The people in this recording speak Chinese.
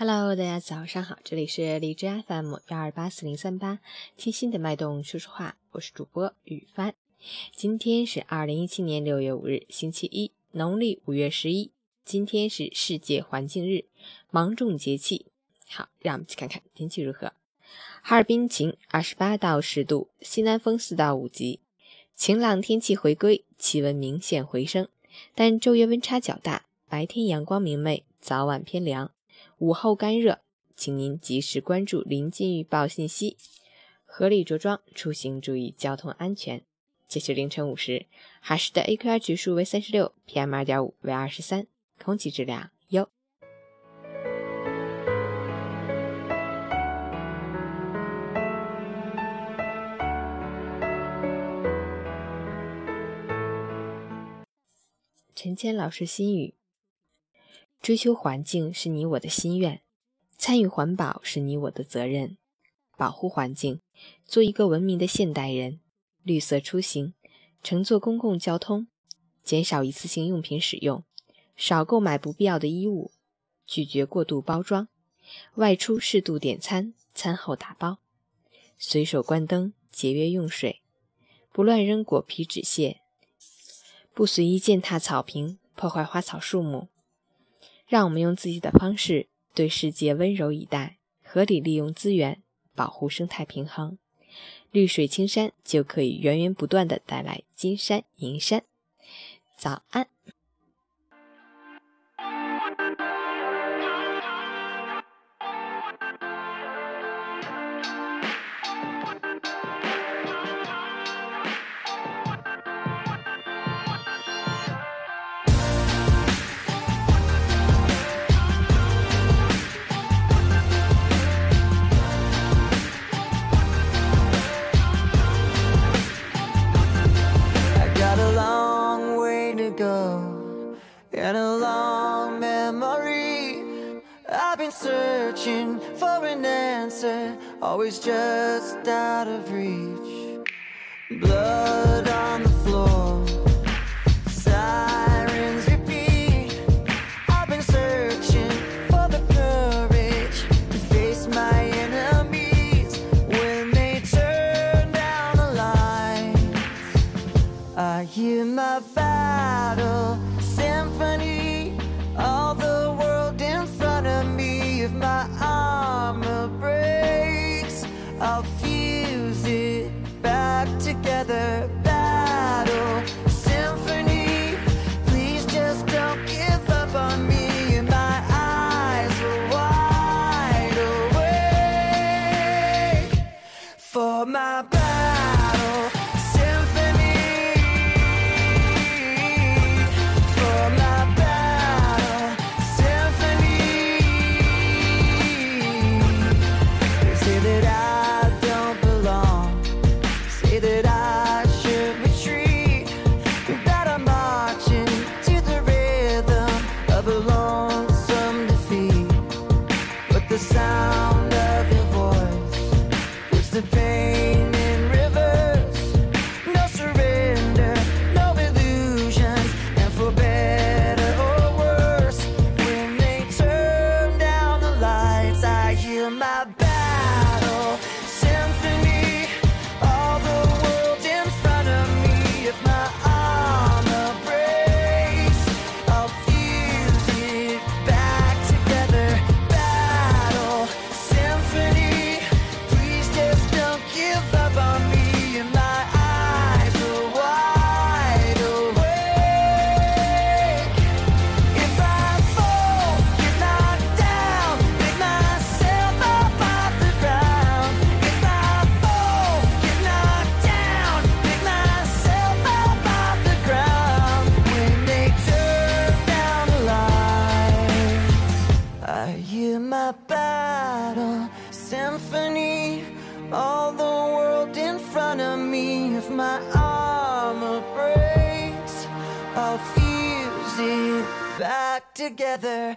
Hello，大家早上好，这里是荔枝 FM 幺二八四零三八，听心的脉动说说话，我是主播雨帆。今天是二零一七年六月五日，星期一，农历五月十一。今天是世界环境日，芒种节气。好，让我们去看看天气如何。哈尔滨晴，二十八到十度，西南风四到五级，晴朗天气回归，气温明显回升，但昼夜温差较大，白天阳光明媚，早晚偏凉。午后干热，请您及时关注临近预报信息，合理着装出行，注意交通安全。截至凌晨五时，哈市的 AQI 指数为三十六，PM 二点五为二十三，空气质量优。陈谦老师心语。追求环境是你我的心愿，参与环保是你我的责任。保护环境，做一个文明的现代人。绿色出行，乘坐公共交通，减少一次性用品使用，少购买不必要的衣物，拒绝过度包装。外出适度点餐，餐后打包。随手关灯，节约用水。不乱扔果皮纸屑，不随意践踏草坪，破坏花草树木。让我们用自己的方式对世界温柔以待，合理利用资源，保护生态平衡，绿水青山就可以源源不断的带来金山银山。早安。Searching for an answer, always just out of reach. Blood for my my battle symphony. All the world in front of me. If my armor breaks, I'll fuse it back together.